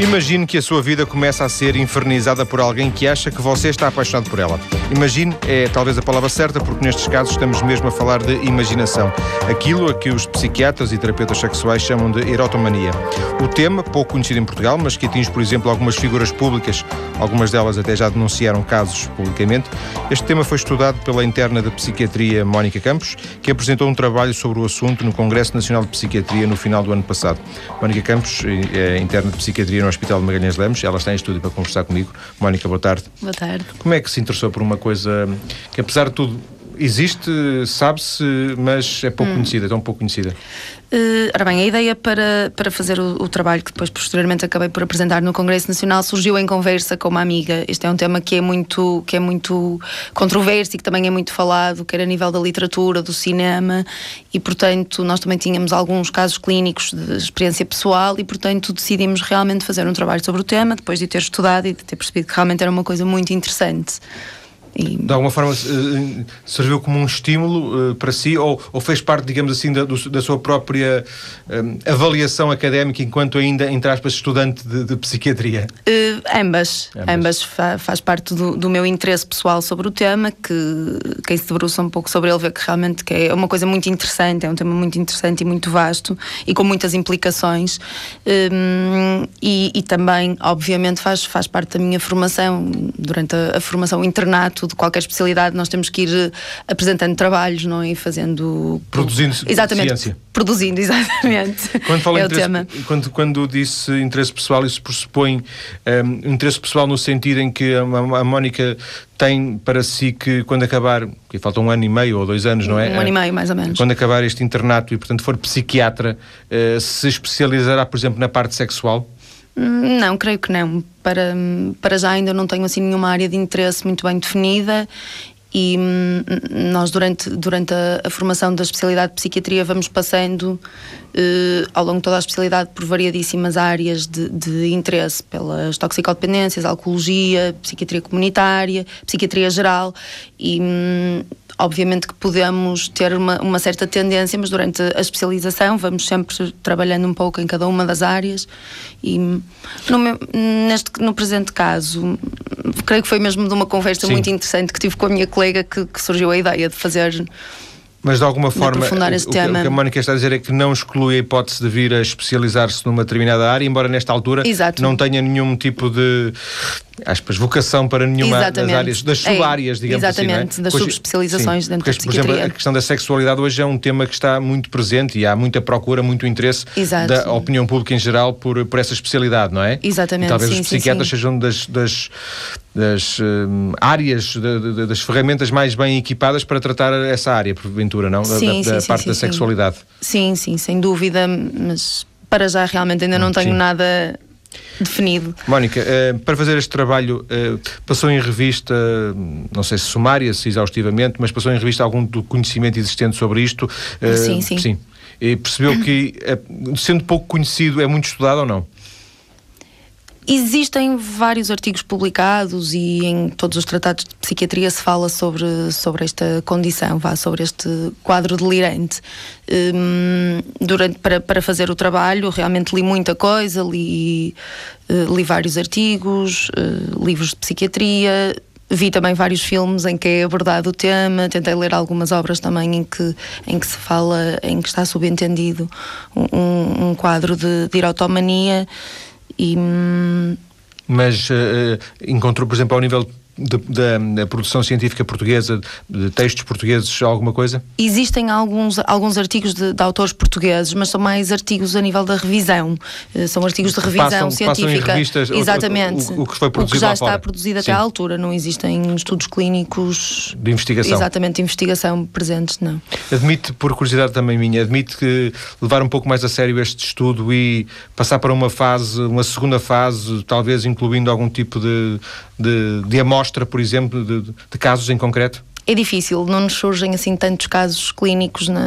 Imagine que a sua vida começa a ser infernizada por alguém que acha que você está apaixonado por ela. Imagine é talvez a palavra certa, porque nestes casos estamos mesmo a falar de imaginação. Aquilo a que os psiquiatras e terapeutas sexuais chamam de erotomania. O tema, pouco conhecido em Portugal, mas que atinge, por exemplo, algumas figuras públicas, algumas delas até já denunciaram casos publicamente. Este tema foi estudado pela interna de psiquiatria Mónica Campos, que apresentou um trabalho sobre o assunto no Congresso Nacional de Psiquiatria no final do ano passado. Mónica Campos é interna de psiquiatria no Hospital de Magalhães Lemos. Ela está em estúdio para conversar comigo. Mónica, boa tarde. Boa tarde. Como é que se interessou por uma coisa que, apesar de tudo, existe, sabe-se, mas é pouco hum. conhecida, tão pouco conhecida? Uh, ora bem, a ideia para, para fazer o, o, trabalho que depois posteriormente acabei por apresentar no Congresso Nacional surgiu em conversa com uma amiga. Este é um tema que é muito, que é muito controverso e que também é muito falado, quer a nível da literatura, do cinema, e portanto nós também tínhamos alguns casos clínicos de experiência pessoal e portanto decidimos realmente fazer um trabalho sobre o tema, depois de ter estudado e de ter percebido que realmente era uma coisa muito interessante. E... De alguma forma eh, serviu como um estímulo uh, para si ou, ou, fez parte, digamos assim, da, da sua própria eh, avaliação académica enquanto ainda, entre aspas, estudante de, de psiquiatria? Uh, ambas. Ambas, ambas fa faz parte do, do, meu interesse pessoal sobre o tema, que quem se debruça um pouco sobre ele vê que realmente que é uma coisa muito interessante, é um tema muito interessante e muito vasto e com muitas implicações. Um, e, e, também, obviamente, faz, faz parte da minha formação, durante a, a formação internato de qualquer especialidade, nós temos que ir eh, apresentando trabalhos, não é? E fazendo. Produzindo exatamente, ciência. Produzindo, exatamente. Quando fala é tema. Quando, quando disse interesse pessoal, isso pressupõe um, ehm, interesse pessoal no sentido em que a, a Mónica tem para si que quando acabar, que falta um ano e meio ou dois anos, não é? Um ano e meio, mais ou menos. Quando acabar este internato e, portanto, for psiquiatra, uh, se especializará, por exemplo, na parte sexual? Não, creio que não. Para, para já ainda não tenho assim nenhuma área de interesse muito bem definida e hum, nós durante, durante a, a, formação da especialidade de psiquiatria vamos passando uh, ao longo de toda a especialidade por variadíssimas áreas de, de interesse, pelas toxicodependências, alcoologia, psiquiatria comunitária, psiquiatria geral e hum, Obviamente que podemos ter uma, uma, certa tendência, mas durante a especialização vamos sempre trabalhando um pouco em cada uma das áreas e no, meu, neste, no presente caso creio que foi mesmo de uma conversa Sim. muito interessante que tive com a minha colega que, que surgiu a ideia de fazer mas de alguma forma, o, o, que a Mónica está a dizer é que não exclui a hipótese de vir a especializar-se numa determinada área, embora nesta altura Exato. não tenha nenhum tipo de aspas, vocação para nenhuma Exatamente. das áreas, das é, sub-áreas, é, digamos Exatamente, assim. Exatamente, é? das subespecializações sim, dentro porque, da psiquiatria. Por exemplo, a questão da sexualidade hoje é um tema que está muito presente e há muita procura, muito interesse Exato. da opinião pública em geral por, por essa especialidade, não é? Exatamente. E talvez sim, os psiquiatras sim, sejam das, das, das um, áreas, de, de, das ferramentas mais bem equipadas para tratar essa área, porventura, não? Sim, da, da parte da sexualidade. Sim, sim, sem dúvida, mas para já realmente ainda não tenho nada definido. Mónica, uh, para fazer este trabalho, uh, passou em revista, não sei se sumária, se exaustivamente, mas passou em revista algum do conhecimento existente sobre isto? Uh, sim, sim. Sim. E percebeu que, sendo pouco conhecido, é muito estudado ou não? Existem vários artigos publicados e em todos os tratados de psiquiatria se fala sobre, sobre esta condição, vá, sobre este quadro delirante. Um, durante, para, para fazer o trabalho, realmente li muita coisa, li, uh, li vários artigos, uh, livros de psiquiatria, vi também vários filmes em que é abordado o tema, tentei ler algumas obras também em que, em que se fala, em que está subentendido um, um quadro de, de e, hum, mas uh, encontrou, por exemplo, ao nível da produção científica portuguesa, de textos portugueses, alguma coisa? Existem alguns, alguns artigos de, de autores portugueses, mas são mais artigos a nível da revisão. Uh, são artigos de revisão passam, científica. Passam revistas, Exatamente. O, o, o, que foi produzido o que já está produzido até à altura. Não existem estudos clínicos. De investigação. Exatamente, de investigação presentes, não. Admite, por curiosidade também minha, admite que levar um pouco mais a sério este estudo e passar para uma fase, uma segunda fase, talvez incluindo algum tipo de, de, de amostra mostra, por exemplo, de, de casos em concreto? É difícil, não nos surgem assim tantos casos clínicos na,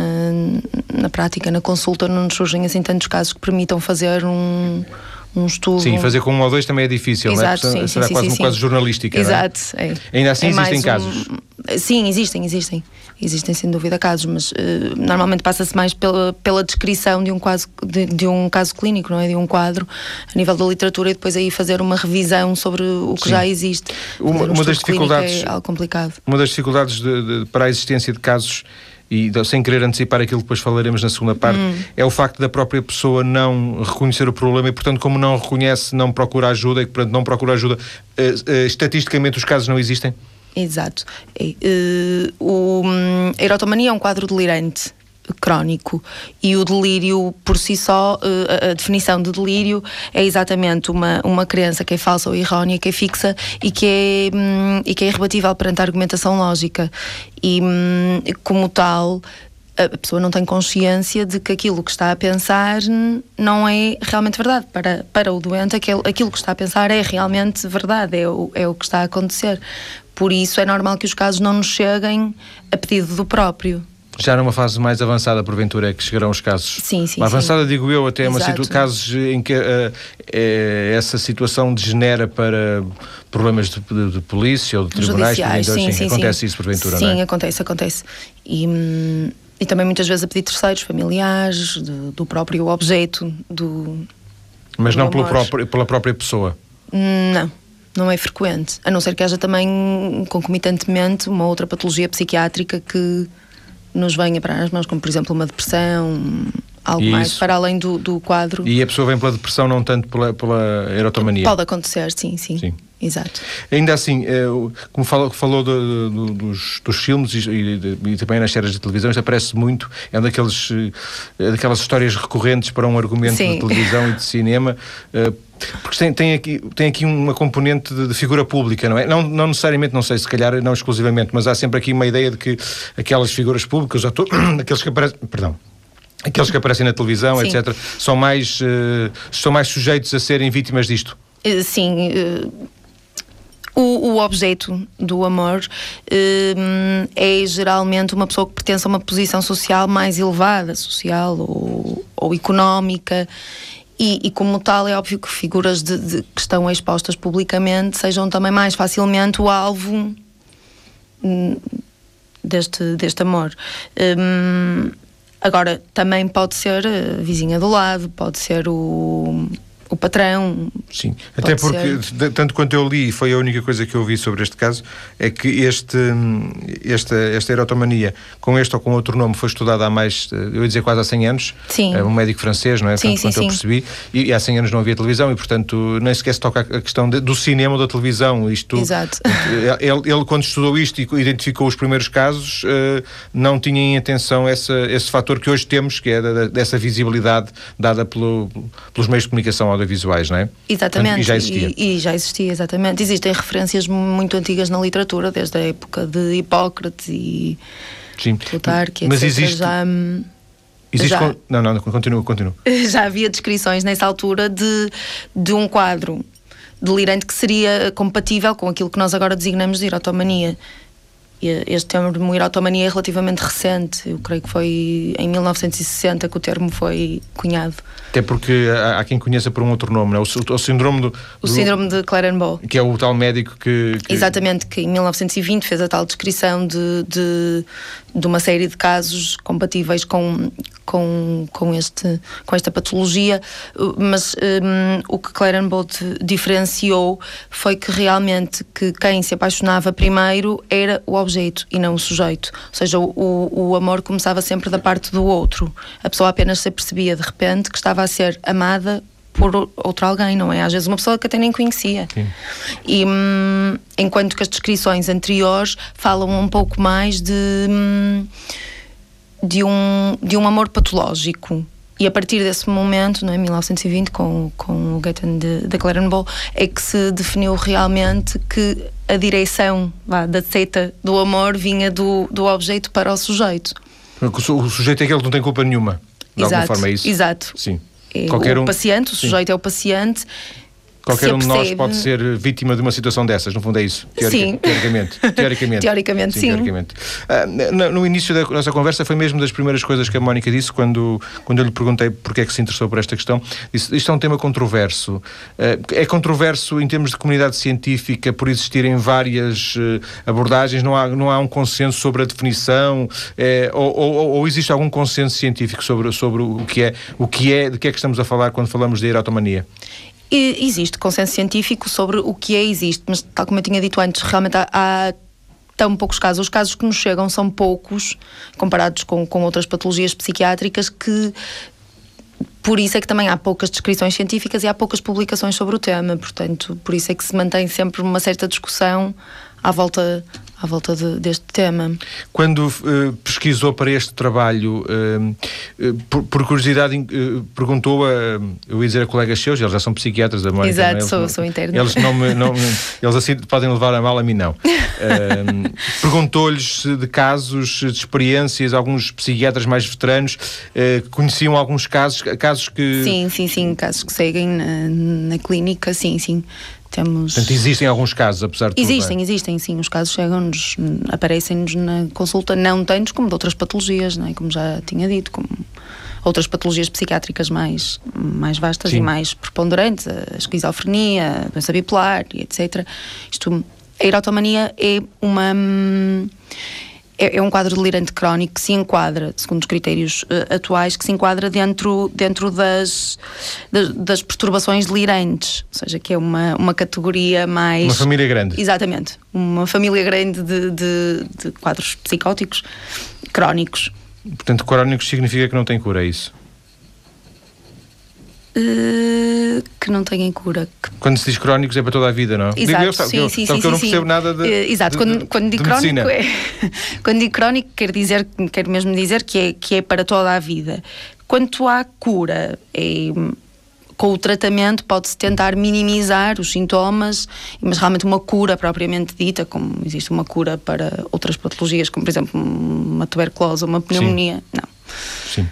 na prática, na consulta, não nos surgem assim tantos casos que permitam fazer um, um estudo. Sim, fazer com um ou dois também é difícil, Exato, não é? sim, Será sim, quase sim, uma quase jornalística. Exato, não é? é. Ainda assim É existem casos. um- Sim, existem, existem. Existem sem dúvida casos, mas eh, normalmente passa-se mais pela, pela descrição de um, caso, de, de um caso clínico, não é? De um quadro, a nível da literatura, e depois aí fazer uma revisão sobre o que já existe. Uma- um uma das dificuldades- É algo complicado. Uma das dificuldades de- de- para a existência de casos, e de- sem querer antecipar aquilo que depois falaremos na segunda parte, Hum. é o facto da própria pessoa não reconhecer o problema e, portanto, como não reconhece, não procura ajuda e, portanto, não procura ajuda, eh, eh, estatisticamente os casos não existem? Exato. Eh, o, hum, a erotomania é um quadro delirante crónico e o delírio por si só, eh, a, definição de delírio é exatamente uma, uma crença que é falsa ou errónea, que é fixa e que é, hum, e que é irrebatível perante a argumentação lógica. E hum, como tal, a pessoa não tem consciência de que aquilo que está a pensar não é realmente verdade. Para, para o doente, aquilo que está a pensar é realmente verdade, é o, é o que está a acontecer. Por isso é normal que os casos não nos cheguem a pedido do próprio. Já numa fase mais avançada, porventura, é que chegarão os casos. Sim, sim, Uma sim. avançada, digo eu, até é uma situ... casos em que eh, eh, essa situação degenera para problemas de, de- de polícia ou de tribunais. Judiciais, porventura, sim, sim, acontece sim. isso, porventura, Sim, não é? acontece, acontece. E, hum, e também muitas vezes a pedir terceiros, familiares, do, do próprio objeto, do. Mas do não pelo próprio, pela própria pessoa. Não, não é frequente. A não ser que haja também, concomitantemente, uma outra patologia psiquiátrica que nos venha para as mãos, como por exemplo uma depressão, algo E mais isso? para além do, do quadro. E a pessoa vem pela depressão, não tanto pela, pela erotomania. Pode acontecer, sim, sim. Sim. Exato. Ainda assim, eh, como falou, falou do- do- dos, dos filmes e, e- e também nas séries de televisão, isto aparece muito, é daqueles, eh, daquelas histórias recorrentes para um argumento Sim. de televisão e de cinema, eh, porque tem, tem, aqui, tem aqui uma componente de, de figura pública, não é? Não, não necessariamente, não sei, se calhar não exclusivamente, mas há sempre aqui uma ideia de que aquelas figuras públicas, ator- aqueles que aparecem, perdão, aqueles que aparecem na televisão, Sim. etc., são mais, eh, estão mais sujeitos a serem vítimas disto. Eh, Sim. eh, O, o objeto do amor é geralmente uma pessoa que pertence a uma posição social mais elevada, social ou, ou económica, e, e como tal é óbvio que figuras de, de- que estão expostas publicamente sejam também mais facilmente o alvo hum, deste, deste amor. Hum, agora, também pode ser a vizinha do lado, pode ser o, o patrão. Sim, até porque, de- tanto quanto eu li, foi a única coisa que eu vi sobre este caso, é que este, esta, esta erotomania, com este ou com outro nome, foi estudada há mais, eh, eu ia dizer quase há 100 anos. Sim. É um médico francês, não é? Sim, tanto sim, quanto eu sim. percebi. E, e há 100 anos não havia televisão e, portanto, nem sequer se toca a questão de- do cinema ou da televisão. Isto, Exato. Ele, ele, quando estudou isto e identificou os primeiros casos, eh, não tinha em atenção essa, esse fator que hoje temos, que é da- dessa visibilidade dada pelo, pelos meios de comunicação audiovisuais, não é? Exatamente. E já existia. E, e já existia, exatamente. Existem referências muito antigas na literatura, desde a época de Hipócrates e Sim. Plutarco, Mas etc. existe. Já, hum, existe já- con- Não, não, continua, continua. já havia descrições nessa altura de, de um quadro delirante que seria compatível com aquilo que nós agora designamos de erotomania. E Este termo erotomania é relativamente recente, eu creio que foi em 1960 que o termo foi cunhado. Até porque há, há quem conheça por um outro nome, não é? O, o- o síndrome do, O do- síndrome de Clérenbaugh. Que é o tal médico que. que- Exatamente, que em 1920 fez a tal descrição de, de, de uma série de casos compatíveis com, com, com, este, com esta patologia, mas um, o que di- diferenciou foi que realmente que quem se apaixonava primeiro era o objeto e não o sujeito. Ou seja, o, o amor começava sempre da parte do outro. A pessoa apenas se apercebia de repente que estava a ser amada por outro alguém, não é? Às vezes uma pessoa que até nem conhecia. Sim. E, hum, enquanto que as descrições anteriores falam um pouco mais de, hum, de, um, de um amor patológico. E a partir desse momento, não é, 1920, com, com o Gaetan de, de Clérenbaugh, é que se definiu realmente que a direção vá, da seta do amor vinha do, do objeto para o sujeito. O su- o sujeito é aquele que não tem culpa nenhuma. De alguma Exato, forma é isso. exato. Sim. É Qualquer o um. paciente, o Sim. sujeito é o paciente Qualquer um de nós pode ser vítima de uma situação dessas, no fundo é isso. Teorica, sim. Teoricamente. Teoricamente. teoricamente, sim. sim. Teoricamente. Ah, no, no, início da nossa conversa foi mesmo das primeiras coisas que a Mónica disse quando, quando eu lhe perguntei porque é que se interessou por esta questão. Disse, isto é um tema controverso. Ah, é controverso em termos de comunidade científica por existirem várias ah, abordagens, não há, não há um consenso sobre a definição, é, ou, ou, ou, existe algum consenso científico sobre, sobre o que é, o que é, de que é que estamos a falar quando falamos de erotomania? Existe consenso científico sobre o que é existe, mas tal como eu tinha dito antes, realmente há, há tão poucos casos. Os casos que nos chegam são poucos, comparados com, com outras patologias psiquiátricas, que por isso é que também há poucas descrições científicas e há poucas publicações sobre o tema. Portanto, por isso é que se mantém sempre uma certa discussão à volta à volta de, deste tema. Quando uh, pesquisou para este trabalho, uh, uh, por, por, curiosidade, perguntou a, eu ia dizer a colegas seus, eles já são psiquiatras da Mónica. Exato, não, é? sou, sou interna. Eles, não, me, não eles assim podem levar a mal, a mim não. Perguntou-lhes de casos, de experiências, alguns psiquiatras mais veteranos conheciam alguns casos, casos que... Sim, sim, sim, casos que seguem na, na clínica, sim, sim. Temos... Portanto, existem alguns casos, apesar de Existem, tudo, é? existem, sim. Os casos chegam-nos, aparecem-nos na consulta, não tantos como de outras patologias, não é? como já tinha dito, como outras patologias psiquiátricas mais, mais vastas sim. e mais preponderantes, a esquizofrenia, a doença bipolar, etc. Isto, a erotomania é uma hum, é, é, um quadro delirante crónico que se enquadra, segundo os critérios uh, atuais, que se enquadra dentro, dentro das, das, das, perturbações delirantes, ou seja, que é uma, uma categoria mais. Uma família grande. Exatamente. Uma família grande de, de, de quadros psicóticos crónicos. Portanto, crónicos significa que não tem cura, é isso? Uh, que não têm cura. Quando se diz crónicos é para toda a vida, não? Exato, digo eu, sim, eu, sim, sim, eu não percebo nada de. Uh, exato, de, quando, quando digo crónico é. quando digo crónico, quer dizer, quer mesmo dizer que é, que é para toda a vida. Quanto à cura, é, com o tratamento pode-se tentar minimizar os sintomas, mas realmente uma cura propriamente dita, como existe uma cura para outras patologias, como por exemplo uma tuberculose ou uma pneumonia, Sim. não. Sim.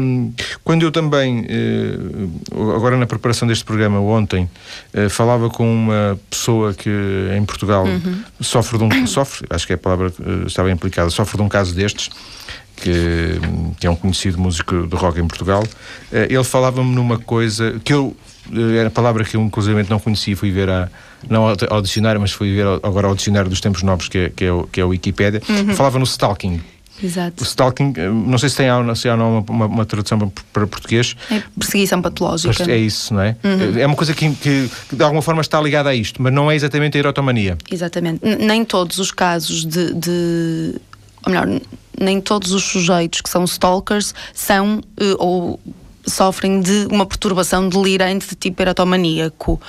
Um, quando eu também, uh, agora na preparação deste programa, ontem, uh, falava com uma pessoa que em Portugal uhum. sofre de um. sofre, acho que é a palavra uh, estava implicada, sofre de um caso destes, que, que, é um conhecido músico de rock em Portugal. ele falava-me numa coisa que eu. Era a palavra que eu, inclusive, não conhecia, fui ver a, não ao, dicionário, mas fui ver agora ao dicionário dos tempos novos, que é, que é, o, que é o Wikipedia. Uhum. Falava no stalking. Exato. O stalking, eh, não sei se tem se há uma, uma, uma, tradução para português. É perseguição patológica. É isso, não é? Uhum. É uma coisa que, que, de alguma forma está ligada a isto, mas não é exatamente a erotomania. Exatamente. Nem todos os casos de, de ou melhor, nem todos os sujeitos que são stalkers são eh, ou sofrem de uma perturbação delirante de tipo erotomaníaco.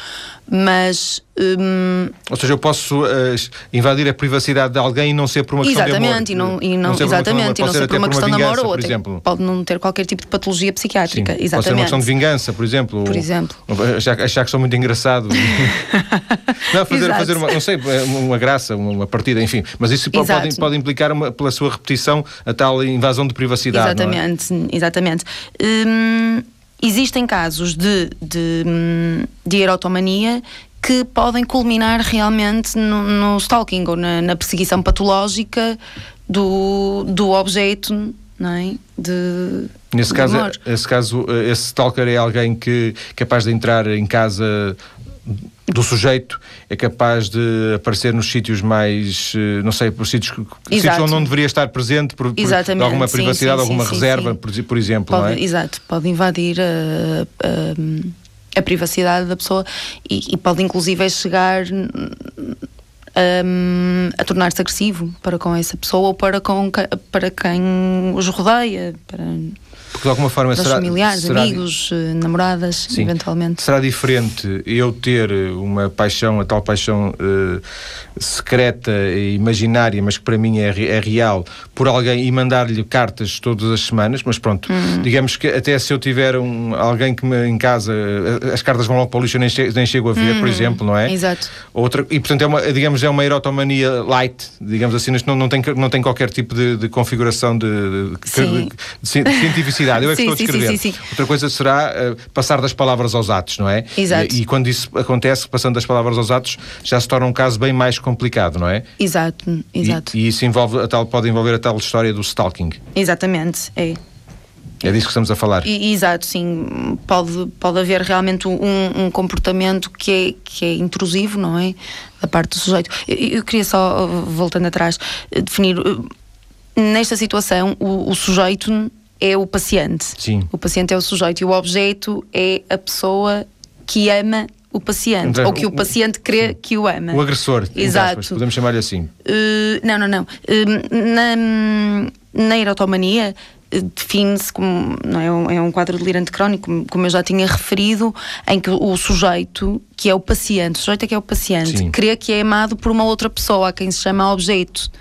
Mas. Hum, Ou seja, eu posso uh, invadir a privacidade de alguém e não ser por uma questão exatamente, de amor. E não, e não, não exatamente, e não ser por uma questão de amor ou até exemplo. pode não ter qualquer tipo de patologia psiquiátrica. Sim, exatamente. Pode ser uma questão de vingança, por exemplo. Por exemplo. Achar, achar que sou muito engraçado. não, fazer, fazer uma, não sei, uma graça, uma partida, enfim. Mas isso pode, pode implicar, uma, pela sua repetição, a tal invasão de privacidade. É? Exatamente, é? exatamente. Hum, existem casos de, de, de erotomania que podem culminar realmente no, no stalking ou na, na, perseguição patológica do, do objeto, não é? De, Nesse caso, esse caso, esse stalker é alguém que é capaz de entrar em casa do sujeito é capaz de aparecer nos sítios mais, eh, não sei, por sítios, sítios onde não deveria estar presente por, por alguma privacidade, sim, sim, alguma sim, reserva, por, por, exemplo. Pode, é? Exato, pode invadir a, a, a privacidade da pessoa e, e pode inclusive chegar a, a tornar-se agressivo para com essa pessoa ou para, com, para quem os rodeia. Para porque de alguma forma será. familiares, será, amigos, eh, namoradas, sim, eventualmente. Será diferente eu ter uma paixão, a tal paixão uh, secreta e imaginária, mas que para mim é, é real, por alguém e mandar-lhe cartas todas as semanas, mas pronto, uhum. digamos que até se eu tiver um, alguém que me em casa, eh, as cartas vão logo para o lixo, eu nem, che nem chego a ver, por exemplo, não é? Exato. Outra, e portanto é uma, digamos, é uma erotomania light, digamos assim, não, não, tem, não tem qualquer tipo de, de configuração de, de, de, de cientificidade eu é que Sim, estou a descrever. sim, sim. Outra coisa será uh, passar das palavras aos atos, não é? Exato. E, e quando isso acontece, passando das palavras aos atos, já se torna um caso bem mais complicado, não é? Exato, exato. E, e isso envolve a tal, pode envolver a tal história do stalking. Exatamente, é. É disso que estamos a falar. Exato, sim. Pode, pode haver realmente um, um comportamento que é, que é intrusivo, não é? Da parte do sujeito. Eu, eu queria só, uh, voltando atrás, uh, definir. Nesta situação, o, o sujeito é o paciente. Sim. O paciente é o sujeito e o objeto é a pessoa que ama o paciente. Então, ou que o o- paciente crê que o ama. O agressor, Exato. aspas, podemos chamar-lhe assim. Uh, não, não, não. Uh, na, na erotomania uh, define-se como não é, um, é um quadro delirante crónico, como, como eu já tinha referido, em que o sujeito, que é o paciente, o sujeito é que é o paciente, Sim. crê que é amado por uma outra pessoa, a quem se chama objeto.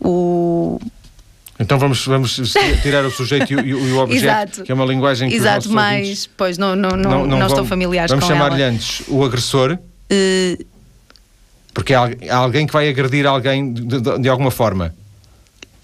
O, Então vamos, vamos tirar o sujeito e o, e o objeto, Exato. que é uma linguagem que Exato, mas ouvintes pois não, não, não, não, estou vão- familiares Vamos com chamar-lhe ela. antes o agressor, Uh, porque é al- é alguém que vai agredir alguém de, de- de alguma forma.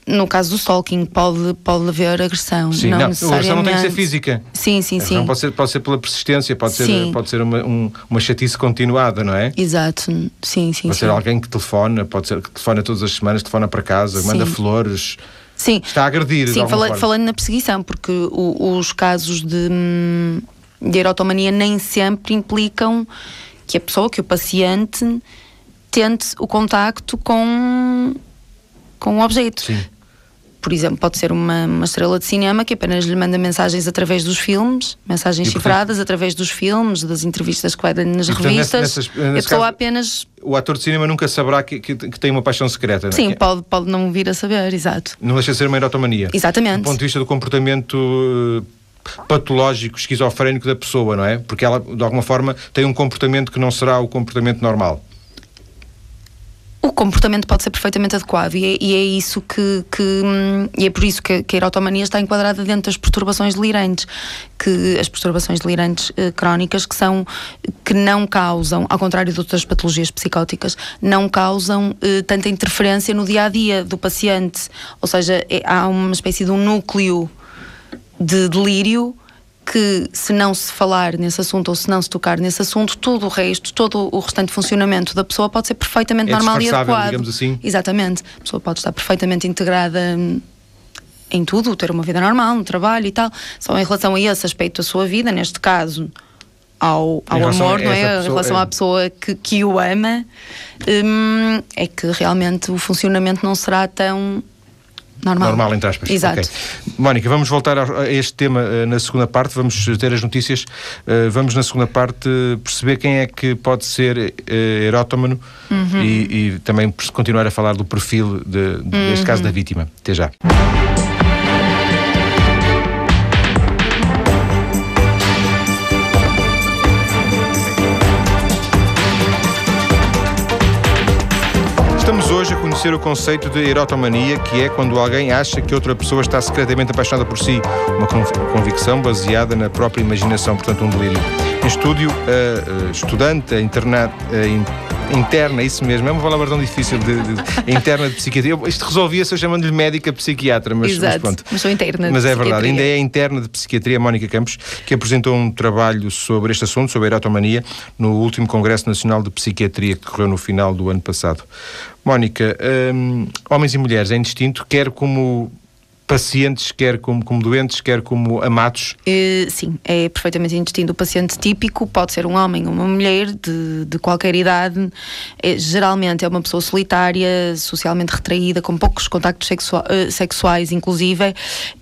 no caso do stalking, pode, pode haver agressão. Sim, não, não, a agressão não tem que ser necessariamente. física. Sim, sim, sim. Pode ser, pode ser pela persistência, pode ser, Sim. pode ser uma, um- uma chatice continuada, não é? Exato, sim, sim. Pode sim. ser alguém que telefona, pode ser que telefona todas as semanas, telefona para casa, Sim. manda flores, Sim. está a agredir. Sim, fala- falando na perseguição, porque o- os casos de, hum, de erotomania nem sempre implicam que a pessoa, que o paciente, tente o contacto com, com o objeto. Sim. Por exemplo, pode ser uma, uma estrela de cinema que apenas lhe manda mensagens através dos filmes, mensagens E, portanto- cifradas através dos filmes, das entrevistas que vai dando nas E, portanto, revistas. nessas- a nesse pessoa caso- apenas. O ator de cinema nunca saberá que, que- que tem uma paixão secreta, não é? Sim, pode, pode não vir a saber, exato. Não deixa de ser uma erotomania. Exatamente. Do ponto de vista do comportamento eh, patológico, esquizofrénico da pessoa, não é? Porque ela, de alguma forma, tem um comportamento que não será o comportamento normal. O comportamento pode ser perfeitamente adequado e é, e é isso que, que, hum, e é por isso que, que a erotomania está enquadrada dentro das perturbações delirantes, que as perturbações delirantes eh, crónicas que são que não causam, ao contrário de outras patologias psicóticas, não causam eh, tanta interferência no dia a dia do paciente, ou seja, é- há uma espécie de um núcleo de delírio que se não se falar nesse assunto ou se não se tocar nesse assunto, todo o resto, todo o restante funcionamento da pessoa pode ser perfeitamente É normal e adequado. digamos assim. Exatamente. A pessoa pode estar perfeitamente integrada hum, em tudo, ter uma vida normal, no trabalho e tal. Só em relação a esse aspecto da sua vida, neste caso, ao, ao amor, não é? pessoa, em relação é. à pessoa que, que o ama, hum, é que realmente o funcionamento não será tão normal. Normal, entre aspas. Exato. Ok. Mónica, vamos voltar a este tema eh, na segunda parte, vamos ter as notícias. Eh, vamos na segunda parte perceber quem é que pode ser eh, erótomano Uhum. e, e também continuar a falar do perfil, de, de- neste Uhum. caso, da vítima. Até já. Conhecer o conceito de erotomania, que é quando alguém acha que outra pessoa está secretamente apaixonada por si. Uma conv- convicção baseada na própria imaginação, portanto, um delírio. Em estúdio, a, estudante, a interna, isso mesmo, é uma palavra tão difícil, de, de- a interna de psiquiatria. Eu- Isto resolvia-se chamando-lhe médica psiquiatra, mas, mas Exato. pronto. Mas sou interna de Mas é verdade, ainda é a interna de psiquiatria Mónica Campos, que apresentou um trabalho sobre este assunto, sobre a erotomania, no último Congresso Nacional de Psiquiatria que correu no final do ano passado. Mónica, hum, homens e mulheres é indistinto, quer como pacientes, quer como, como doentes, quer como amados. Eh, sim, é perfeitamente indistinto. O paciente típico pode ser um homem ou uma mulher de, de qualquer idade. É, geralmente é uma pessoa solitária, socialmente retraída, com poucos contactos sexua- eh, sexuais, inclusive.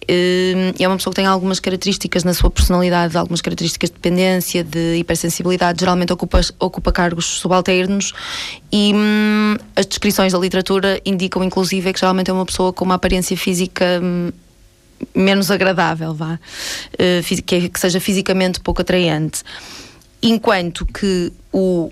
Eh, é uma pessoa que tem algumas características na sua personalidade, algumas características de dependência, de hipersensibilidade. Geralmente ocupa, ocupa cargos subalternos e hum, as descrições da literatura indicam, inclusive, que geralmente é uma pessoa com uma aparência física. hum, menos agradável, vá, fisi- que, que seja fisicamente pouco atraente. Enquanto que o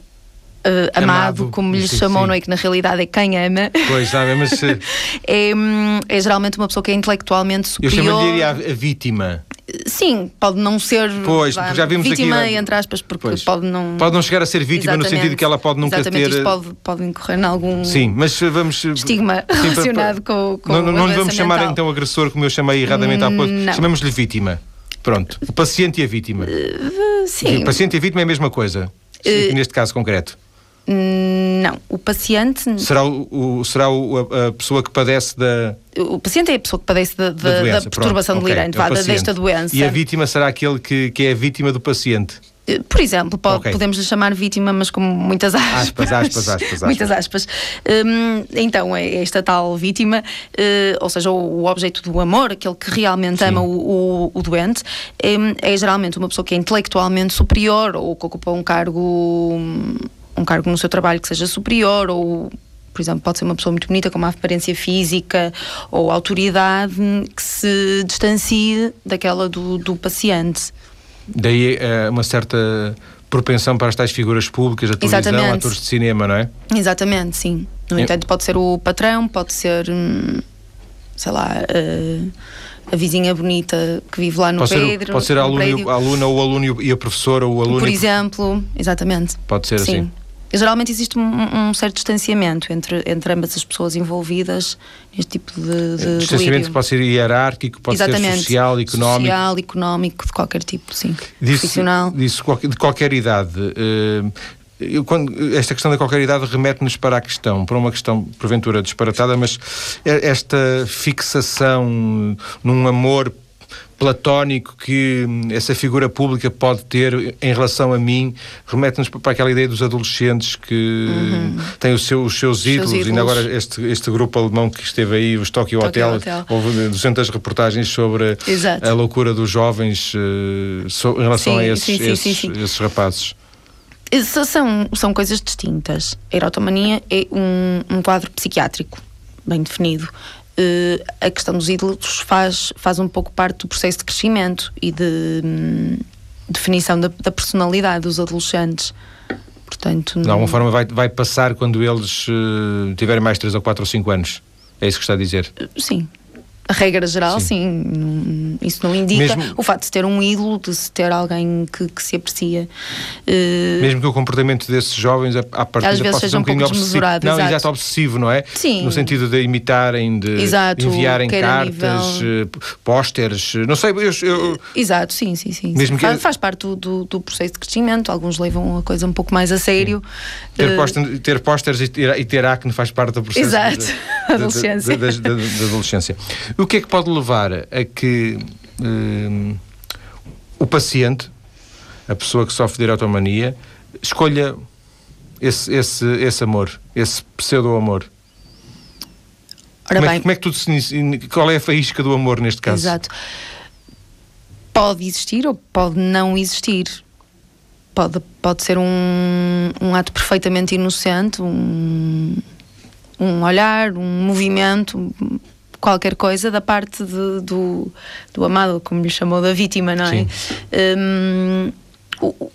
eh, amado, Amado, como lhe sim. não é? Que na realidade é quem ama, Pois, sabe, mas eh, é, hum, é geralmente uma pessoa que é intelectualmente eu superior. chamaria a, a vítima. Sim, pode não ser pois, vá, já vimos vítima, aqui, entre aspas, porque pois, pode não. Pode não chegar a ser vítima no sentido que ela pode nunca Exatamente, ter. Isto pode, pode incorrer em algum Sim, mas vamos. estigma sim, relacionado para, com, com Não, não, não lhe vamos mental. chamar então agressor, como eu chamei erradamente há pouco. Chamamos-lhe vítima. Pronto. O paciente e a vítima. Uh, sim. O paciente e a vítima é a mesma coisa. Uh, neste caso concreto. Não, o paciente. Será, o, o será o, a, a, pessoa que padece da. O paciente é a pessoa que padece da, da, da, doença, da perturbação Pronto, delirante, okay, é desta doença. E a vítima será aquele que, que é a vítima do paciente? Por exemplo, pode, okay. podemos lhe chamar vítima, mas com muitas aspas. Aspas, aspas, aspas. aspas. muitas aspas. Hum, então, é esta tal vítima, uh, ou seja, o, o, objeto do amor, aquele que realmente Sim. ama o, o, o doente, é, é, geralmente uma pessoa que é intelectualmente superior ou que ocupa um cargo um cargo no seu trabalho que seja superior ou por exemplo, pode ser uma pessoa muito bonita com uma aparência física ou autoridade que se distancie daquela do, do paciente. Daí é uma certa propensão para as tais figuras públicas, a televisão, Exatamente. atores de cinema, não é? Exatamente, sim. No é. entanto, pode ser o patrão, pode ser, hum, sei lá, uh, a vizinha bonita que vive lá no pode Pedro. Ser, pode ser a aluna, a aluna ou o aluno e a professora ou o aluno. Por exemplo, exatamente. Pode ser sim. assim. Geralmente existe um, um, certo distanciamento entre, entre ambas as pessoas envolvidas neste tipo de. de distanciamento que pode ser hierárquico, pode Exatamente. ser social, económico. Social, económico, de qualquer tipo, sim. Disse, Profissional. Disse de qualquer idade. Uh, eu, quando, esta questão da qualquer idade remete-nos para a questão, para uma questão porventura disparatada, mas esta fixação num amor platónico que essa figura pública pode ter em relação a mim remete-nos para aquela ideia dos adolescentes que uhum. têm os seus, os seus ídolos, ídolos. ainda agora este, este grupo alemão que esteve aí, os Tokyo, Tokyo Hotel, Hotel, houve 200 reportagens sobre Exato. a loucura dos jovens uh, so, em relação sim, a esses, sim, sim, esses, esses rapazes. São, são coisas distintas. A erotomania é um, um quadro psiquiátrico bem definido. Uh, a questão dos ídolos faz, faz um pouco parte do processo de crescimento e de hum, definição da, da, personalidade dos adolescentes. Portanto, de alguma forma vai, vai passar quando eles uh, tiverem mais 3 ou 4 ou 5 anos. É isso que está a dizer? Sim, a regra geral, sim. sim. Isso não indica Mesmo... o facto de ter um ídolo, de se ter alguém que, que se aprecia. Uh... Mesmo que o comportamento desses jovens, a partir Às vezes seja um, um pouco desmesurado. Não, exato. obsessivo, não é? Sim. No sentido de imitarem, de exato, enviarem cartas, nível... Eh, pósteres, não sei. Eu, eu... Exato, sim, sim, sim. Mesmo sim. Que... Faz, faz, parte do, do, processo de crescimento. Alguns levam a coisa um pouco mais a sério. Ter, uh... ter pósteres e ter, e ter acne faz parte do processo exato. De, de, adolescência. Da adolescência. O que é que pode levar a que um, o paciente, a pessoa que sofre de erotomania, escolha esse, esse, esse amor, esse pseudo-amor? Como, é, como é que tu Qual é a faísca do amor neste caso? Exato. Pode existir ou pode não existir. Pode, pode ser um, um ato perfeitamente inocente, um, um olhar, um movimento, qualquer coisa da parte de, do, do amado, como lhe chamou, da vítima, não é? Um, o,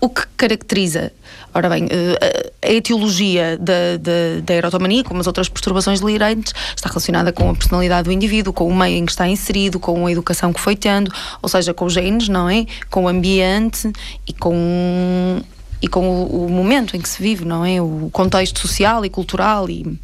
o que caracteriza, ora bem, eh, a etiologia da, da, da erotomania, como as outras perturbações delirantes, está relacionada com a personalidade do indivíduo, com o meio em que está inserido, com a educação que foi tendo, ou seja, com os genes, não é? Com o ambiente e com e com o, o, momento em que se vive, não é? O contexto social e cultural e,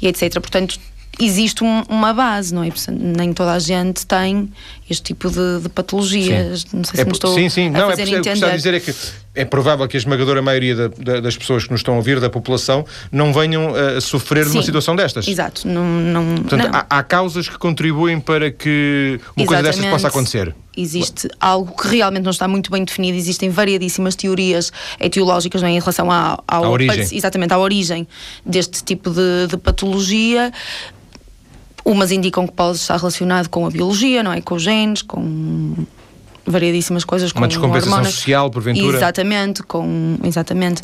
e etc. Portanto, existe um, uma base, não é? Nem toda a gente tem este tipo de, de patologias. Sim. Não sei se é, me estou sim, sim. a não, fazer é, entender. O que está a dizer é que é provável que a esmagadora maioria da, da, das pessoas que nos estão a ouvir, da população, não venham a sofrer sim. numa situação destas. Exato. Não, não, Portanto, não. Há, há, causas que contribuem para que uma Exatamente. coisa destas possa acontecer. Existe algo que realmente não está muito bem definido, existem variadíssimas teorias etiológicas é, em relação à, à, à origem. exatamente à origem deste tipo de, de patologia. Umas indicam que pode estar relacionado com a biologia, não é? Com os genes, com variadíssimas coisas uma descompensação hormonas. social porventura exatamente com exatamente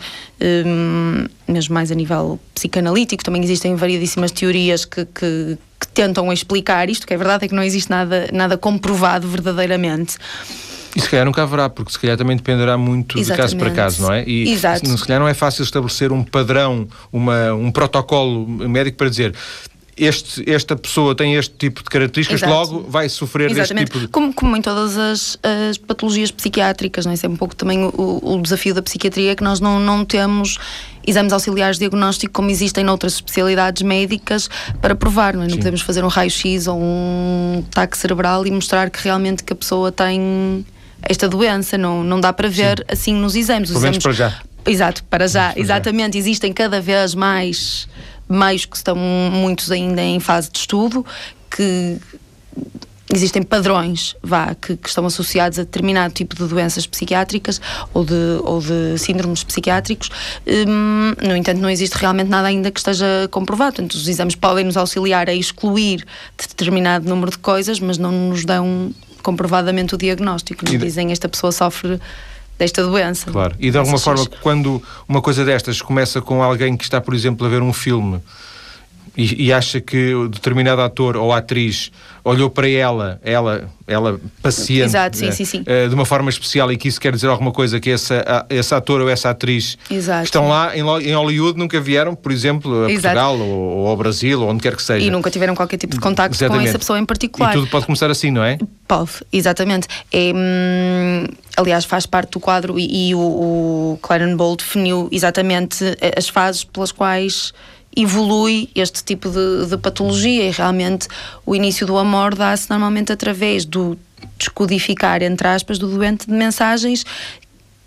um, mesmo mais a nível psicanalítico também existem variadíssimas teorias que, que, que, tentam explicar isto que é verdade é que não existe nada nada comprovado verdadeiramente e se calhar nunca haverá, porque se calhar também dependerá muito Exatamente. de caso para caso, não é? E Exato. se calhar não é fácil estabelecer um padrão, uma, um protocolo médico para dizer este, esta pessoa tem este tipo de características, Exato. logo vai sofrer Exatamente. deste tipo de... Como, como em todas as, as patologias psiquiátricas, não é? Isso é um pouco também o, o desafio da psiquiatria, que nós não, não temos exames auxiliares de diagnóstico como existem noutras especialidades médicas para provar, não é? Não podemos fazer um raio-x ou um taque cerebral e mostrar que realmente que a pessoa tem esta doença, não, não dá para ver Sim. assim nos exames. Os exames... para já. Exato, para já, exatamente. Existem cada vez mais meios que estão muitos ainda em fase de estudo, que existem padrões vá, que, que, estão associados a determinado tipo de doenças psiquiátricas ou de, ou de síndromes psiquiátricos. Hum, no entanto, não existe realmente nada ainda que esteja comprovado. Portanto, os exames podem nos auxiliar a excluir determinado número de coisas, mas não nos dão comprovadamente o diagnóstico. Não dizem esta pessoa sofre desta doença. Claro. E de alguma forma, quando uma coisa destas começa com alguém que está, por exemplo, a ver um filme e, e, acha que o determinado ator ou atriz olhou para ela, ela, ela paciente, Exato, sim, sim, sim. Uh, de uma forma especial e que isso quer dizer alguma coisa que essa, esse ator ou essa atriz Exato. estão lá em, em Hollywood nunca vieram, por exemplo, a Exato. Portugal ou, ou, ao Brasil ou onde quer que seja. E nunca tiveram qualquer tipo de contacto Exatamente. com essa pessoa em particular. E tudo pode começar assim, não é? Pode, exatamente. É, hum, aliás, faz parte do quadro e, e o, o Clarence Bolt definiu exatamente as fases pelas quais evolui este tipo de, de patologia e realmente o início do amor dá-se normalmente através do descodificar, entre aspas, do doente de mensagens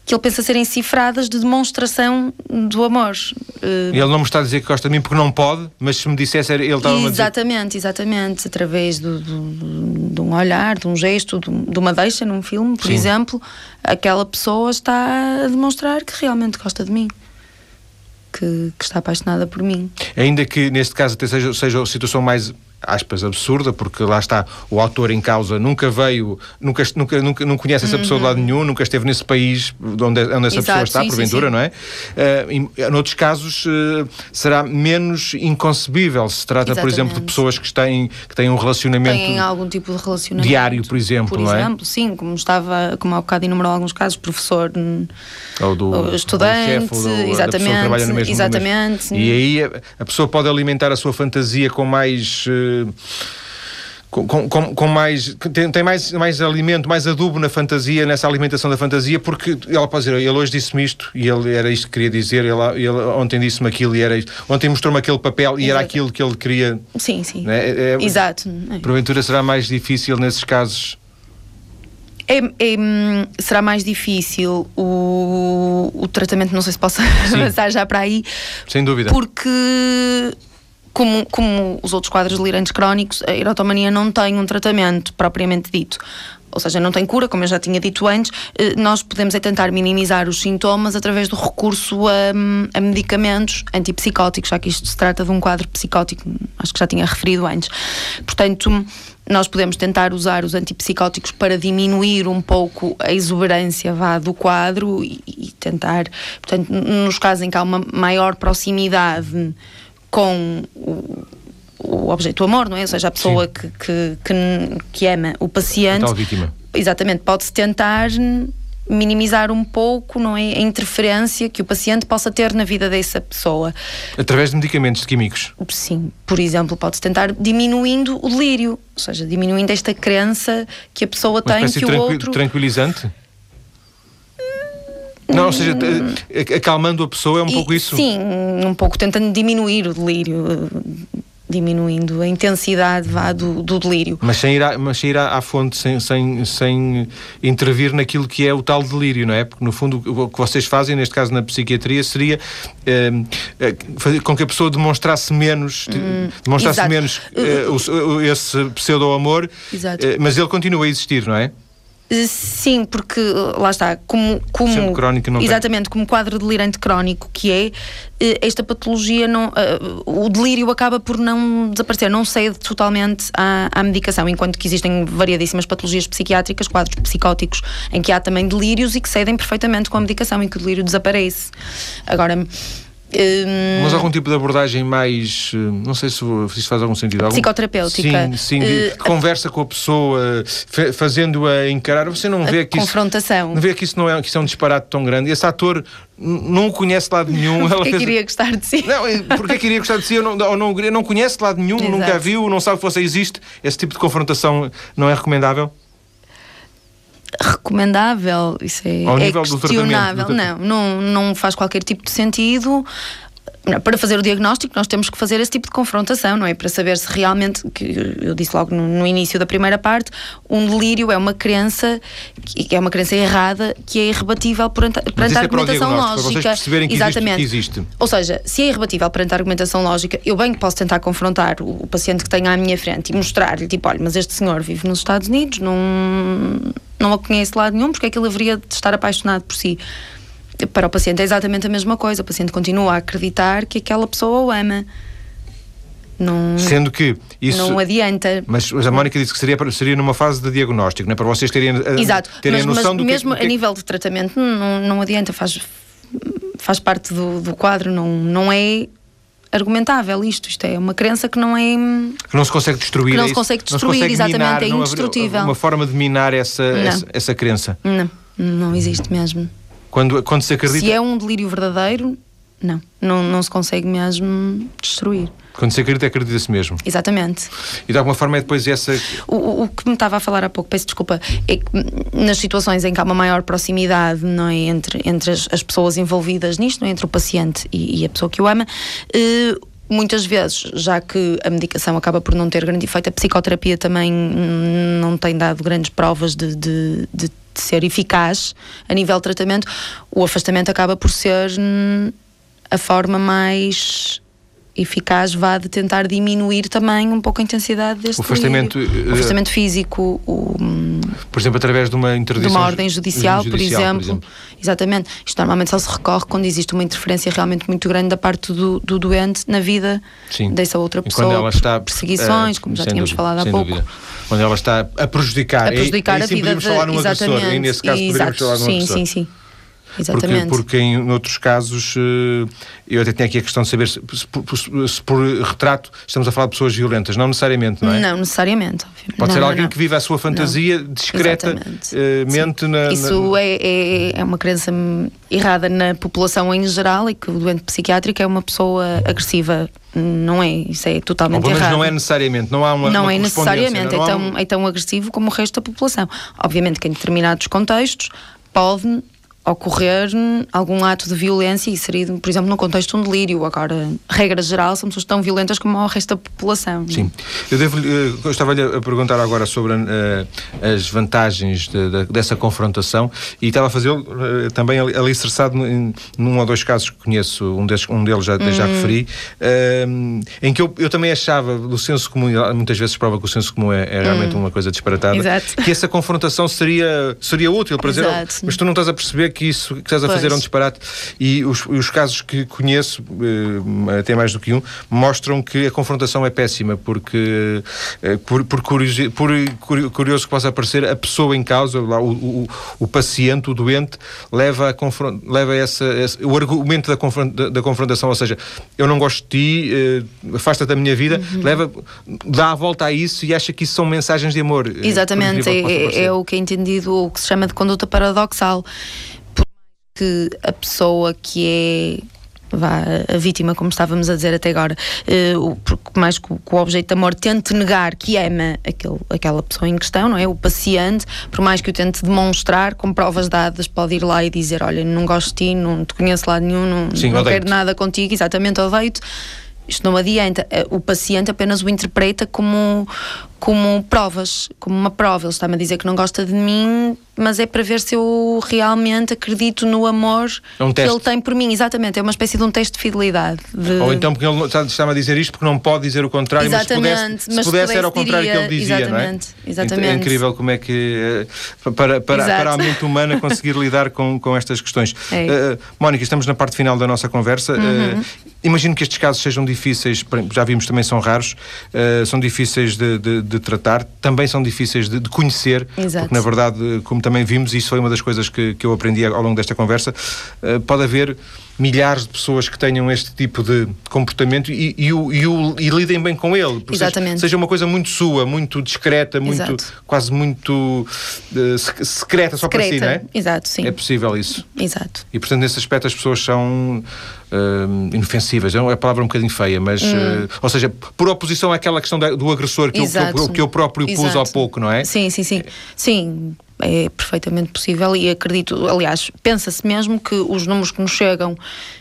que ele pensa serem cifradas de demonstração do amor. Eh, ele não me está a dizer que gosta de mim porque não pode, mas se me dissesse, ele estava a dizer... Exatamente, exatamente. Através do, do, de um olhar, de um gesto, de, de uma deixa num filme, por Sim. exemplo, aquela pessoa está a demonstrar que realmente gosta de mim que, que, está apaixonada por mim. Ainda que neste caso até seja, seja a situação mais aspas, absurda, porque lá está, o autor em causa nunca veio, nunca, nunca, nunca não conhece essa pessoa de lado uhum. nenhum, nunca esteve nesse país onde, onde essa Exato, pessoa está, sim, porventura, sim, sim. não é? Uh, noutros casos uh, será menos inconcebível se trata, Exatamente. por exemplo, de pessoas que têm, que têm um relacionamento têm algum tipo de relacionamento diário, por exemplo, por não é? exemplo, sim, como estava, como há bocado enumerou alguns casos, professor ou do estudante, ou chefe, exatamente, exatamente. E aí a, a pessoa pode alimentar a sua fantasia com mais uh, com, com, com, mais tem, tem, mais, mais alimento, mais adubo na fantasia, nessa alimentação da fantasia, porque ela pode dizer, ele hoje disse-me isto e ele era isto que queria dizer, ele, ele ontem disse-me aquilo e era isto, ontem mostrou-me aquele papel e Exato. era aquilo que ele queria. Sim, sim. Né? É, é, Exato. Porventura será mais difícil nesses casos. É, é, será mais difícil o, o tratamento, não sei se posso avançar já para aí. Sem dúvida. Porque como, como os outros quadros delirantes crónicos, a erotomania não tem um tratamento propriamente dito ou seja, não tem cura, como eu já tinha dito antes, eh, nós podemos é tentar minimizar os sintomas através do recurso a, a, medicamentos antipsicóticos, já que isto se trata de um quadro psicótico, acho que já tinha referido antes. Portanto, nós podemos tentar usar os antipsicóticos para diminuir um pouco a exuberância vá, do quadro e, e tentar, portanto, nos casos em que há uma maior proximidade com o, o objeto do amor, não é? Ou seja, a pessoa que, que, que, que, ama o paciente. A tal vítima. Exatamente, pode-se tentar minimizar um pouco não é, a interferência que o paciente possa ter na vida dessa pessoa. Através de medicamentos químicos? Sim, por exemplo, pode-se tentar diminuindo o delírio, ou seja, diminuindo esta crença que a pessoa Uma tem que o outro... tranquilizante? Não, ou seja, acalmando a pessoa é um e, pouco isso? Sim, um pouco tentando diminuir o delírio, diminuindo a intensidade vá, do, do delírio. Mas sem ir, à, mas sem ir à, à fonte, sem, sem, sem intervir naquilo que é o tal delírio, não é? Porque no fundo o que vocês fazem, neste caso na psiquiatria, seria eh, eh fazer com que a pessoa demonstrasse menos, hum, demonstrasse exato. menos uh, esse pseudo-amor, mas ele continua a existir, não é? Sim, porque lá está, como, como exatamente tem. como quadro delirante crónico que é, eh, esta patologia não, uh, o delírio acaba por não desaparecer, não cede totalmente à, à, medicação, enquanto que existem variadíssimas patologias psiquiátricas, quadros psicóticos em que há também delírios e que cedem perfeitamente com a medicação e que o delírio desaparece. Agora Hum, Mas algum tipo de abordagem mais. eh, Não sei se, isto faz algum sentido. Algum... Psicoterapêutica. Sim, sim. de- que conversa com a pessoa, fa- fazendo-a encarar. Você não vê que isso. confrontação. Não vê que isso, não é, que isso é um disparate tão grande. Esse ator não o conhece de lado nenhum. Ela Porque fez- queria gostar de si. Não, porque que iria gostar de si? Eu não, ou não, não conhece de lado nenhum, Exato. nunca a viu, não sabe que você existe. Esse tipo de confrontação não é recomendável? Recomendável, isso é, é nível do questionável. tratamento, do Não, não, não faz qualquer tipo de sentido. Para fazer o diagnóstico, nós temos que fazer esse tipo de confrontação, não é? Para saber se realmente, que eu disse logo no, no início da primeira parte, um delírio é uma crença, que é uma crença errada, que é irrebatível perante, perante a é argumentação diagnóstico, para vocês lógica. que existe- Exatamente. que existe. Ou seja, se é irrebatível perante a argumentação lógica, eu bem que posso tentar confrontar o, o paciente que tenho à minha frente e mostrar-lhe, tipo, olha, mas este senhor vive nos Estados Unidos, não, não a conhece de lado nenhum, porque é que ele haveria de estar apaixonado por si? Para o paciente é exatamente a mesma coisa, o paciente continua a acreditar que aquela pessoa o ama. Não, Sendo que isso. não adianta. Mas, mas a Mónica disse que seria, seria numa fase de diagnóstico, não é? para vocês terem, a- Exato, terem mas, a noção mas do que- mesmo que, a nível de tratamento não, não adianta, faz, faz parte do, do quadro, não, não é argumentável isto, isto é uma crença que não é que não se consegue destruir. Que não é se consegue Não se destruir, consegue exatamente, minar, é indestrutível. Uma forma de minar essa, essa, essa crença. não, não existe mesmo. Quando, quando se acredita. Se é um delírio verdadeiro, não, não, não se consegue mesmo destruir. Quando se acredita, acredita-se mesmo. Exatamente. E de alguma forma é depois essa. O, o- que me estava a falar há pouco, peço desculpa, é que nas situações em que há uma maior proximidade não é, entre, entre as, as pessoas envolvidas nisto, não é, entre o paciente e, e a pessoa que o ama, eh, muitas vezes, já que a medicação acaba por não ter grande efeito, a psicoterapia também não tem dado grandes provas de, de- de ser eficaz a nível de tratamento, o afastamento acaba por ser hum, a forma mais eficaz vá de tentar diminuir também um pouco a intensidade deste O afastamento, eh, o afastamento físico o, hum, Por exemplo, através de uma de interdição. uma ordem judicial, por, exemplo. Exatamente. Isto normalmente só se recorre quando existe uma interferência realmente muito grande da parte do, do doente na vida Sim. dessa outra E pessoa. quando ela está. perseguições, eh, como já tínhamos dúvida, falado há pouco. dúvida. Quando ela está a prejudicar. A prejudicar aí a sim vida podemos de, falar num agressor. exatamente. Aí nesse caso Exato. falar num sim, agressor. sim, sim. Porque, Exatamente. porque em noutros casos, eh, eu até tinha aqui a questão de saber se, se por- se- por retrato estamos a falar de pessoas violentas. Não necessariamente, não é? Não necessariamente. Pode Não, ser não, alguém não. que vive a sua fantasia discreta Exatamente. eh, mente na, Isso é, é, é uma crença errada na população em geral e que o doente psiquiátrico é uma pessoa agressiva. Não é, isso é Ou totalmente menos errado. não é necessariamente, não há uma não uma é correspondência, necessariamente, não é tão, um- é tão agressivo como o resto da população. Obviamente que em determinados contextos pode ocorrer algum ato de violência e seria, por exemplo, no contexto de um delírio. Agora, regra geral, são pessoas tão violentas como o resto da população. Sim. Eu, devo, eh, eu estava-lhe a perguntar agora sobre eh, as vantagens de- de- dessa confrontação e estava a fazê-lo eh, também ali, alicerçado em- num ou dois casos que conheço, um, desses, um deles já, já Uhum. referi, eh, em que eu, eu também achava do senso comum, muitas vezes prova que o senso comum é, é realmente uma coisa disparatada, Uhum. Exato. que essa confrontação seria, seria útil para dizer, Exato. "Oh, mas tu não estás a perceber que isso que estás a fazer é um Pois. disparate. E os, os casos que conheço, eh, até mais do que um, mostram que a confrontação é péssima, porque, eh, por, por, curiosi- por curi- curioso que possa parecer, a pessoa em causa, lá, o, o, o paciente, o doente, leva, a confron- leva essa, esse- o argumento da, confron- da, confrontação, ou seja, eu não gosto de ti, eh, afasta-te da minha vida, Uhum. leva, dá a volta a isso e acha que isso são mensagens de amor. Exatamente, é, parecer. é o que é entendido, o que se chama de conduta paradoxal. Que a pessoa que é vá, a vítima, como estávamos a dizer até agora, por mais que o, que o objeto de amor tente negar que ama aquele, aquela pessoa em questão, não é? O paciente, por mais que o tente demonstrar com provas dadas, pode ir lá e dizer: Olha, não gosto de ti, não te conheço lá nenhum, não, Sim, não quero nada contigo, exatamente, odeio-te. Isto não adianta. Eh, O paciente apenas o interpreta como, como provas, como uma prova. Ele está-me a dizer que não gosta de mim, mas é para ver se eu realmente acredito no amor É um que ele tem por mim. Exatamente, é uma espécie de um teste de fidelidade. de- Ou então porque ele está- está-me a dizer isto porque não pode dizer o contrário, mas se pudesse, Exatamente, se mas se pudesse era pudesse, contrário que ele diria, dizia, não é? exatamente, Então, exatamente. É incrível como é que eh, para, para, Exato. para a mente humana conseguir lidar com, com estas questões. É. Uhum. Eh, Mónica, estamos na parte final da nossa conversa. Eh, imagino que estes casos sejam difíceis, já vimos também são raros, eh, são difíceis de, de- de tratar, também são difíceis de, de conhecer, Exato. porque na verdade, como também vimos, e isso foi uma das coisas que, que eu aprendi ao longo desta conversa, uh, pode haver milhares de pessoas que tenham este tipo de comportamento e, e, o, e, e lidem bem com ele. Exatamente. Seja, seja, uma coisa muito sua, muito discreta, muito, quase muito uh, secreta, só para si, não é? Exato, sim. É possível isso. Exato. E portanto, nesse aspecto, as pessoas são uh, inofensivas. É uma palavra um bocadinho feia, mas. Hum. Uh, ou seja, por oposição àquela questão da, do agressor que eu, que, eu, que eu, próprio Exato. pus há pouco, não é? Sim, sim, sim. Sim é perfeitamente possível e acredito, aliás, pensa-se mesmo que os números que nos chegam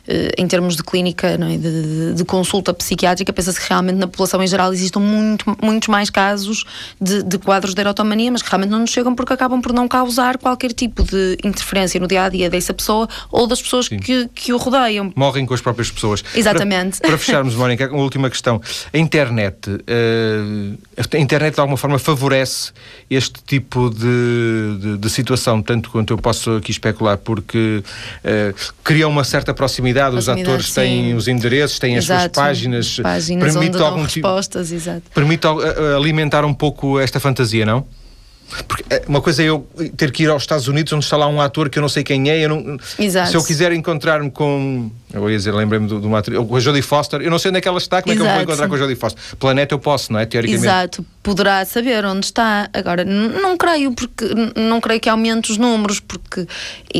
eh, em termos de clínica, é? de, de, de, consulta psiquiátrica, pensa-se que realmente na população em geral existam muito, muitos mais casos de, de, quadros de erotomania, mas que realmente não nos chegam porque acabam por não causar qualquer tipo de interferência no dia a dia dessa pessoa ou das pessoas que, que o rodeiam. Morrem com as próprias pessoas. Exatamente. Para, para fecharmos, Mónica, uma última questão. A internet, uh, a internet de alguma forma favorece este tipo de de, de, situação, tanto quanto eu posso aqui especular, porque uh, cria uma certa proximidade, proximidade os atores sim. têm os endereços, têm exato. as suas páginas, páginas permite algum respostas, tipo, exato. permite uh, alimentar um pouco esta fantasia, não? Porque eh, uma coisa é eu ter que ir aos Estados Unidos onde está lá um ator que eu não sei quem é. Eu não. Se eu quiser encontrar-me com. Eu ia dizer, lembrei-me de uma atriz. Com a Jodie Foster, eu não sei onde é que ela está, como Exato. é que eu vou encontrar com a Jodie Foster? Planeta eu posso, não é? Teoricamente. Exato, poderá saber onde está. Agora, não creio, porque não creio que aumente os números, porque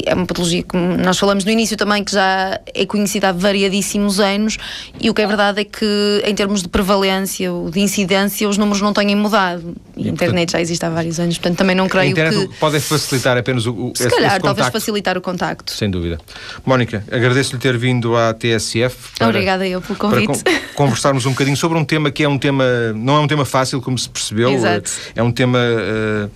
é uma patologia que nós falamos no início também, que já é conhecida há variadíssimos anos, e o que é verdade é que, em termos de prevalência ou de incidência, os números não têm mudado. E a internet já existe há vários anos portanto também não creio que... pode facilitar apenas o, o Se esse, calhar, esse talvez facilitar o contacto. Sem dúvida. Mónica, agradeço-lhe ter vindo à TSF. Para, Obrigada eu pelo convite. Para conversarmos um bocadinho sobre um tema que é um tema, não é um tema fácil, como se percebeu. Exato. É um tema uh,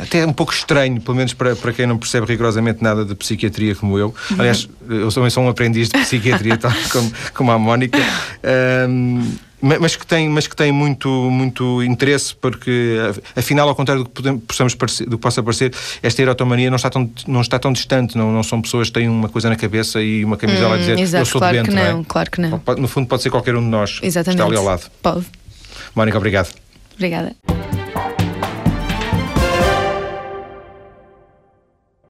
até um pouco estranho, pelo menos para, para quem não percebe rigorosamente nada de psiquiatria como eu. Uhum. Aliás, eu também sou um aprendiz de psiquiatria, tal como, como a Mónica. Um, mas que tem, mas que tem muito, muito interesse, porque afinal, ao contrário do que, podemos, possamos parecer, do que possa parecer, esta erotomania não está tão, não está tão distante, não, não são pessoas que têm uma coisa na cabeça e uma camisola hum, a dizer exato, eu sou claro doente. Que não, é? claro que não. No fundo, pode ser qualquer um de nós Exatamente. que está ali ao lado. Pode. Mónica, obrigado. Obrigada.